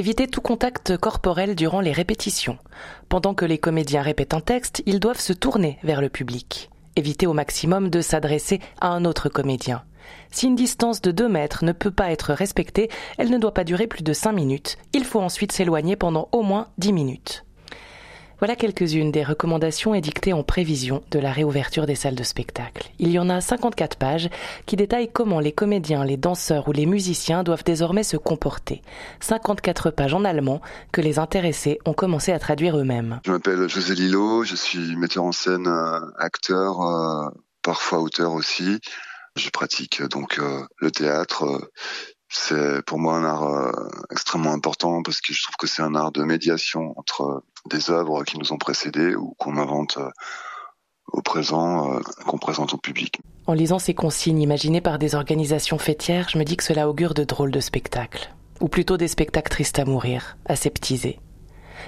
Éviter tout contact corporel durant les répétitions. Pendant que les comédiens répètent un texte, ils doivent se tourner vers le public. Éviter au maximum de s'adresser à un autre comédien. Si une distance de 2 mètres ne peut pas être respectée, elle ne doit pas durer plus de 5 minutes. Il faut ensuite s'éloigner pendant au moins 10 minutes. Voilà quelques-unes des recommandations édictées en prévision de la réouverture des salles de spectacle. Il y en a 54 pages qui détaillent comment les comédiens, les danseurs ou les musiciens doivent désormais se comporter. 54 pages en allemand que les intéressés ont commencé à traduire eux-mêmes. Je m'appelle José Lillo, je suis metteur en scène, euh, acteur, euh, parfois auteur aussi. Je pratique donc euh, le théâtre. C'est pour moi un art extrêmement important parce que je trouve que c'est un art de médiation entre des œuvres qui nous ont précédés ou qu'on invente euh, au présent, euh, qu'on présente au public. En lisant ces consignes imaginées par des organisations fêtières, je me dis que cela augure de drôles de spectacles. Ou plutôt des spectacles tristes à mourir, aseptisés.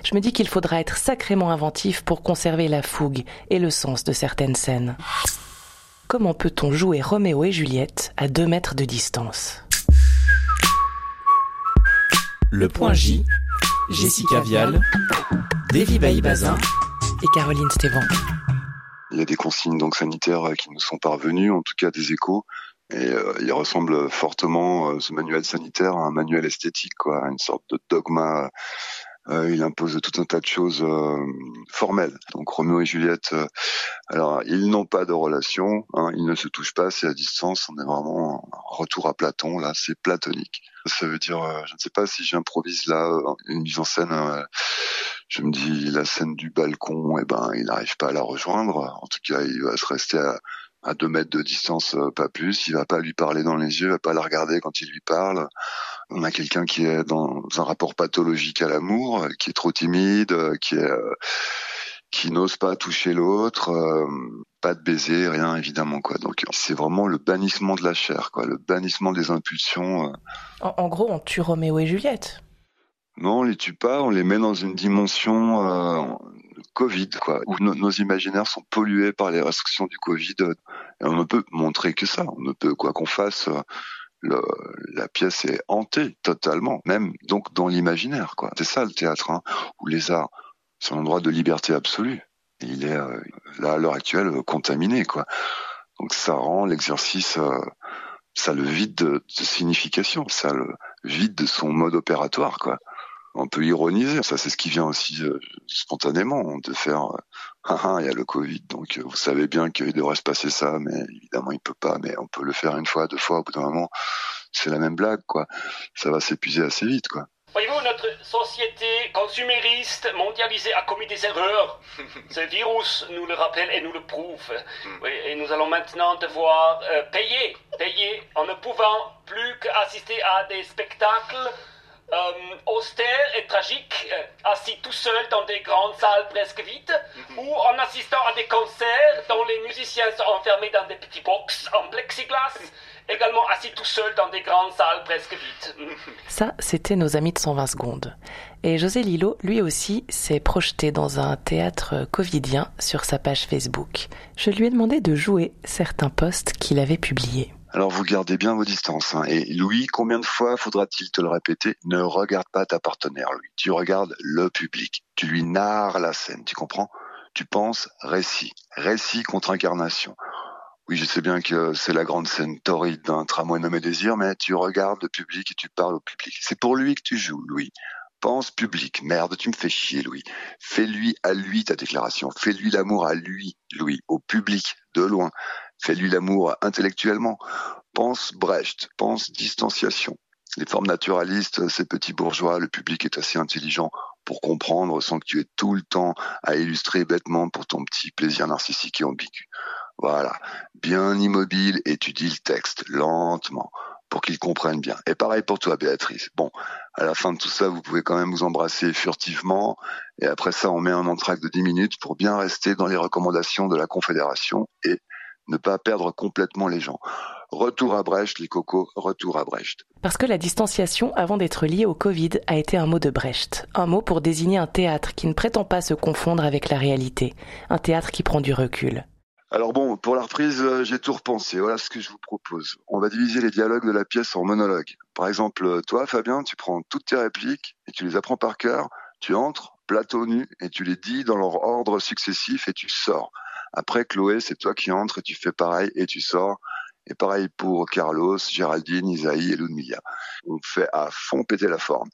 Je me dis qu'il faudra être sacrément inventif pour conserver la fougue et le sens de certaines scènes. Comment peut-on jouer Roméo et Juliette à deux mètres de distance? Le point J, Jessica Vial, Davy Bailly-Bazin et Caroline Stévan. Il y a des consignes donc sanitaires euh, qui nous sont parvenues, en tout cas des échos, et euh, il ressemble fortement euh, ce manuel sanitaire à un manuel esthétique, quoi, une sorte de dogma. il impose tout un tas de choses formelles. Donc Roméo et Juliette, alors ils n'ont pas de relation, hein, ils ne se touchent pas, c'est à distance. On est vraiment en retour à Platon. Là, c'est platonique. Ça veut dire, je ne sais pas si j'improvise là une mise en scène je me dis la scène du balcon, eh ben il n'arrive pas à la rejoindre. En tout cas, il va se rester à, deux mètres de distance, euh, pas plus. Il va pas lui parler dans les yeux, il va pas la regarder quand il lui parle. On a quelqu'un qui est dans un rapport pathologique à l'amour, qui est trop timide, euh, qui n'ose pas toucher l'autre, euh, pas de baiser, rien évidemment quoi. Donc c'est vraiment le bannissement de la chair, quoi, le bannissement des impulsions. En, en, gros, on tue Roméo et Juliette. Non, on les tue pas, on les met dans une dimension euh, Covid, quoi, où nos imaginaires sont pollués par les restrictions du Covid. Et on ne peut montrer que ça. On ne peut, quoi qu'on fasse, le, la pièce est hantée totalement, même donc dans l'imaginaire, quoi. C'est ça le théâtre, hein, où les arts, c'est un endroit de liberté absolue. il est euh, là à l'heure actuelle contaminé, quoi. Donc ça rend l'exercice, euh, ça le vide de, de signification, ça le vide de son mode opératoire, quoi on peut ironiser. Ça, c'est ce qui vient aussi euh, spontanément de faire. Euh, ah, ah, il y a le Covid, donc euh, vous savez bien qu'il devrait se passer ça, mais évidemment il peut pas. Mais on peut le faire une fois, deux fois. Au bout d'un moment, c'est la même blague, quoi. Ça va s'épuiser assez vite, quoi. Voyez-vous, notre société consumériste mondialisée a commis des erreurs. Ce virus nous le rappelle et nous le prouve. Hmm. et nous allons maintenant devoir payer, payer en ne pouvant plus qu'assister à des spectacles euh, austère et tragique, euh, assis tout seul dans des grandes salles presque vides, mhm. ou en assistant à des concerts dont les musiciens sont enfermés dans des petits box en plexiglas, également assis tout seul dans des grandes salles presque vides. Ça, c'était nos amis de 120 secondes. Et José Lillo, lui aussi, s'est projeté dans un théâtre covidien sur sa page Facebook. Je lui ai demandé de jouer certains posts qu'il avait publiés. Alors vous gardez bien vos distances. Hein. Et Louis, combien de fois faudra-t-il te le répéter? Ne regarde pas ta partenaire, Louis. Tu regardes le public. Tu lui narres la scène, tu comprends? Tu penses récit. Récit contre incarnation. Oui, je sais bien que c'est la grande scène torride d'un tramway nommé Désir, mais tu regardes le public et tu parles au public. C'est pour lui que tu joues, Louis. Pense public. Merde, tu me fais chier, Louis. Fais-lui à lui ta déclaration. Fais-lui l'amour à lui, Louis. Au public, de loin. Fais-lui l'amour intellectuellement. Pense Brecht, pense distanciation. Les formes naturalistes, ces petits bourgeois, le public est assez intelligent pour comprendre sans que tu aies tout le temps à illustrer bêtement pour ton petit plaisir narcissique et ambigu. Voilà. Bien immobile, étudie le texte, lentement, pour qu'il comprenne bien. Et pareil pour toi, Béatrice. Bon, à la fin de tout ça, vous pouvez quand même vous embrasser furtivement. Et après ça, on met un entracte de 10 minutes pour bien rester dans les recommandations de la Confédération et ne pas perdre complètement les gens. Retour à Brecht, les cocos, retour à Brecht. Parce que la distanciation, avant d'être liée au Covid, a été un mot de Brecht. Un mot pour désigner un théâtre qui ne prétend pas se confondre avec la réalité. Un théâtre qui prend du recul. Alors bon, pour la reprise, euh, j'ai tout repensé. Voilà ce que je vous propose. On va diviser les dialogues de la pièce en monologues. Par exemple, euh, toi, Fabien, tu prends toutes tes répliques et tu les apprends par cœur. Tu entres, plateau nu, et tu les dis dans leur ordre successif et tu sors. Après, Chloé, c'est toi qui entres et tu fais pareil et tu sors. Et pareil pour Carlos, Géraldine, Isaïe et Ludmilla. On fait à fond péter la forme.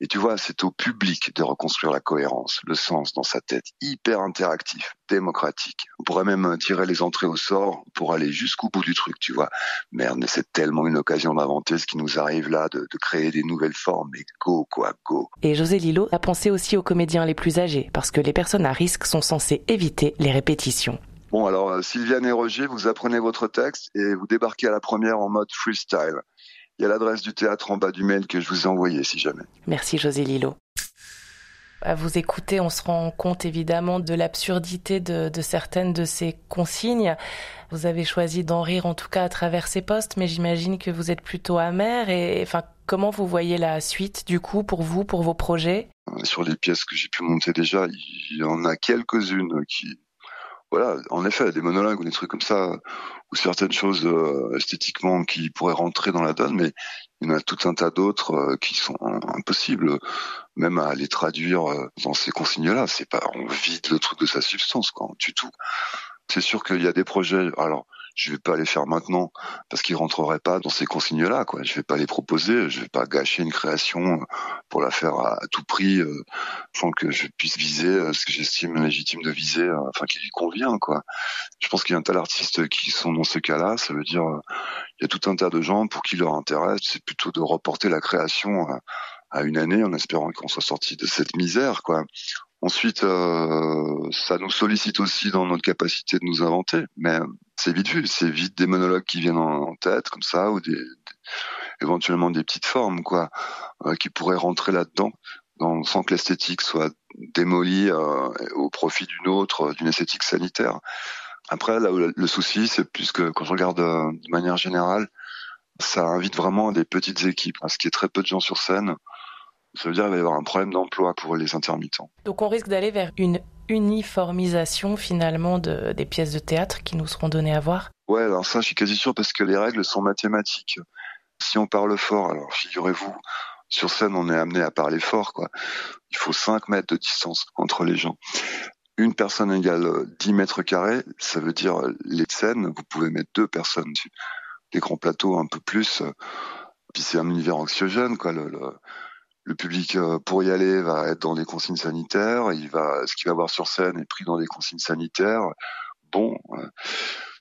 Et tu vois, c'est au public de reconstruire la cohérence, le sens dans sa tête, hyper interactif, démocratique. On pourrait même tirer les entrées au sort pour aller jusqu'au bout du truc, tu vois. Merde, mais c'est tellement une occasion d'inventer ce qui nous arrive là, de, créer des nouvelles formes. Mais go, quoi, go. Et José Lillo a pensé aussi aux comédiens les plus âgés, parce que les personnes à risque sont censées éviter les répétitions. Bon, alors, euh, Sylviane et Roger, vous apprenez votre texte et vous débarquez à la première en mode freestyle. Il y a l'adresse du théâtre en bas du mail que je vous ai envoyé, si jamais. Merci José Lillo. À vous écouter, on se rend compte évidemment de l'absurdité de, de, certaines de ces consignes. Vous avez choisi d'en rire en tout cas à travers ces postes, mais j'imagine que vous êtes plutôt amer. Et enfin, comment vous voyez la suite du coup pour vous, pour vos projets? Sur les pièces que j'ai pu monter déjà, il y en a quelques-unes qui voilà, en effet, des monologues ou des trucs comme ça, ou certaines choses euh, esthétiquement qui pourraient rentrer dans la donne, mais il y en a tout un tas d'autres euh, qui sont impossibles, même à les traduire euh, dans ces consignes-là. C'est pas, on vide le truc de sa substance, quoi, du tout. C'est sûr qu'il y a des projets. Alors, je vais pas les faire maintenant parce qu'ils rentreraient pas dans ces consignes-là. Quoi. Je vais pas les proposer. Je vais pas gâcher une création euh, pour la faire à, tout prix euh, sans que je puisse viser euh, ce que j'estime légitime de viser, enfin qui lui convient. Quoi. Je pense qu'il y a un tas d'artistes qui sont dans ce cas-là. Ça veut dire il y a tout un tas de gens pour qui leur intéresse, c'est plutôt de reporter la création à une année en espérant qu'on soit sorti de cette misère. Quoi. Ensuite, euh, ça nous sollicite aussi dans notre capacité de nous inventer, mais c'est vite vu, c'est vite des monologues qui viennent en, tête comme ça, ou éventuellement des petites formes quoi, euh, qui pourraient rentrer là-dedans, sans que l'esthétique soit démolie euh, au profit d'une autre, d'une esthétique sanitaire. Après, là où le souci, c'est plus que quand je regarde de manière générale, ça invite vraiment des petites équipes, parce qu'il y a très peu de gens sur scène ça veut dire qu'il va y avoir un problème d'emploi pour les intermittents. Donc on risque d'aller vers une uniformisation finalement de, des pièces de théâtre qui nous seront données à voir Ouais, alors ça je suis quasi sûr parce que les règles sont mathématiques. Si on parle fort, alors figurez-vous, sur scène on est amené à parler fort, quoi. Il faut 5 mètres de distance entre les gens. Une personne égale 10 mètres carrés, ça veut dire les scènes, vous pouvez mettre deux personnes dessus. Les grands plateaux un peu plus, puis c'est un univers anxiogène, quoi. Le, le le public euh, pour y aller va être dans des consignes sanitaires, il va ce qu'il va voir sur scène est pris dans des consignes sanitaires. Bon, euh,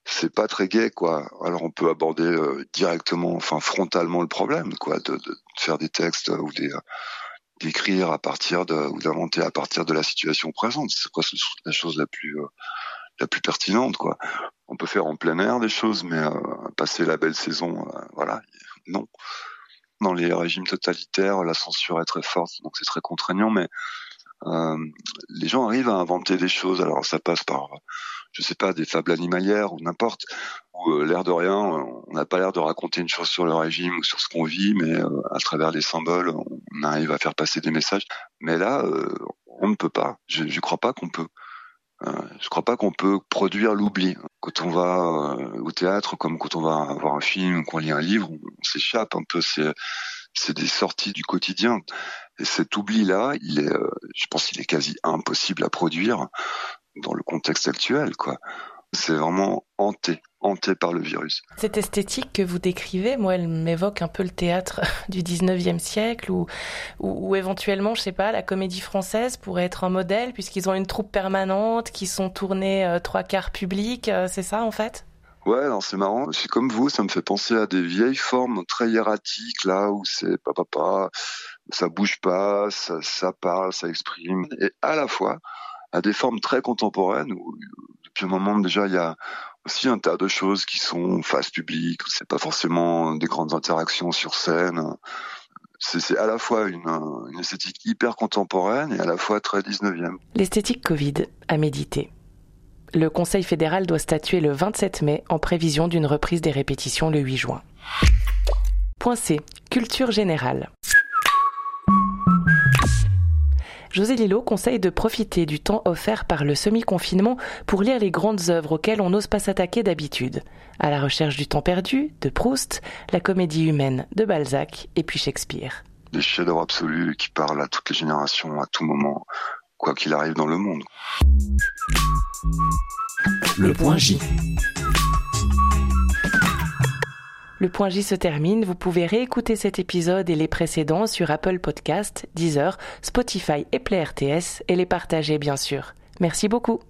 c'est pas très gai quoi. Alors on peut aborder euh, directement, enfin frontalement le problème quoi, de, de faire des textes ou des d'écrire à partir de ou d'inventer à partir de la situation présente. C'est quoi la chose la plus la plus pertinente quoi. On peut faire en plein air des choses, mais passer la belle saison, voilà, non dans les régimes totalitaires, la censure est très forte, donc c'est très contraignant, mais euh, les gens arrivent à inventer des choses. Alors ça passe par, je sais pas, des fables animalières ou n'importe, ou euh, l'air de rien, on n'a pas l'air de raconter une chose sur le régime ou sur ce qu'on vit, mais euh, à travers des symboles, on arrive à faire passer des messages. Mais là, euh, on ne peut pas. Je ne crois pas qu'on peut. Euh, je crois pas qu'on peut produire l'oubli. Quand on va euh, au théâtre, comme quand on va voir un film ou qu'on lit un livre, on, s'échappe un peu. C'est c'est des sorties du quotidien. Et cet oubli-là, il est, euh, je pense, qu'il est quasi impossible à produire dans le contexte actuel, quoi. C'est vraiment hanté, hanté par le virus. Cette esthétique que vous décrivez, moi, elle m'évoque un peu le théâtre du 19e siècle ou, ou, ou, éventuellement, je sais pas, la comédie française pourrait être un modèle puisqu'ils ont une troupe permanente qui sont tournés euh, trois quarts publics. Euh, c'est ça, en fait? Ouais, c'est marrant. C'est comme vous, ça me fait penser à des vieilles formes très hiératiques, là où c'est papa, papa, ça bouge pas, ça, ça parle, ça exprime. Et à la fois, à des formes très contemporaines où depuis un moment déjà, il y a aussi un tas de choses qui sont face publique. C'est pas forcément des grandes interactions sur scène. C'est à la fois une, une, esthétique hyper contemporaine et à la fois très 19e. L'esthétique Covid à méditer. Le Conseil fédéral doit statuer le 27 mai en prévision d'une reprise des répétitions le 8 juin. Point C. Culture générale. José Lillo conseille de profiter du temps offert par le semi-confinement pour lire les grandes œuvres auxquelles on n'ose pas s'attaquer d'habitude. À la recherche du temps perdu, de Proust, la comédie humaine de Balzac et puis Shakespeare. Des chefs-d'œuvre absolus qui parlent à toutes les générations, à tout moment, quoi qu'il arrive dans le monde. Le point J. Le point J se termine. Vous pouvez réécouter cet épisode et les précédents sur Apple Podcast, Deezer, Spotify et Play RTS et les partager bien sûr. Merci beaucoup.